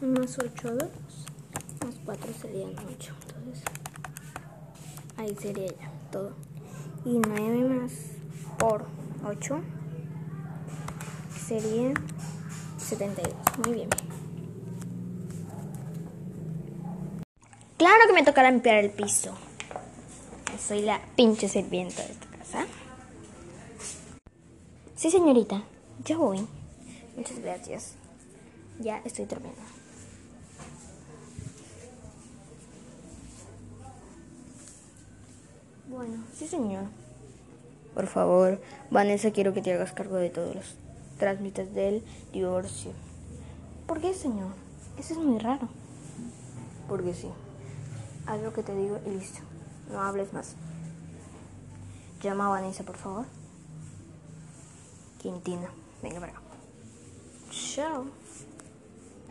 más 8, 2. Más 4 serían 8. Entonces, ahí sería ya todo. Y 9 más por 8 sería 72. Muy bien. Claro que me toca limpiar el piso. Soy la pinche sirvienta de esta casa. Sí, señorita. Ya voy. Muchas gracias. Ya estoy terminando. Bueno, sí, señor. Por favor, Vanessa, quiero que te hagas cargo de todos los trámites del divorcio. ¿Por qué, señor? Eso es muy raro. Porque sí. Haz lo que te digo y listo. No hables más. Llama a Vanessa, por favor. Quintina. Venga para acá. Chao.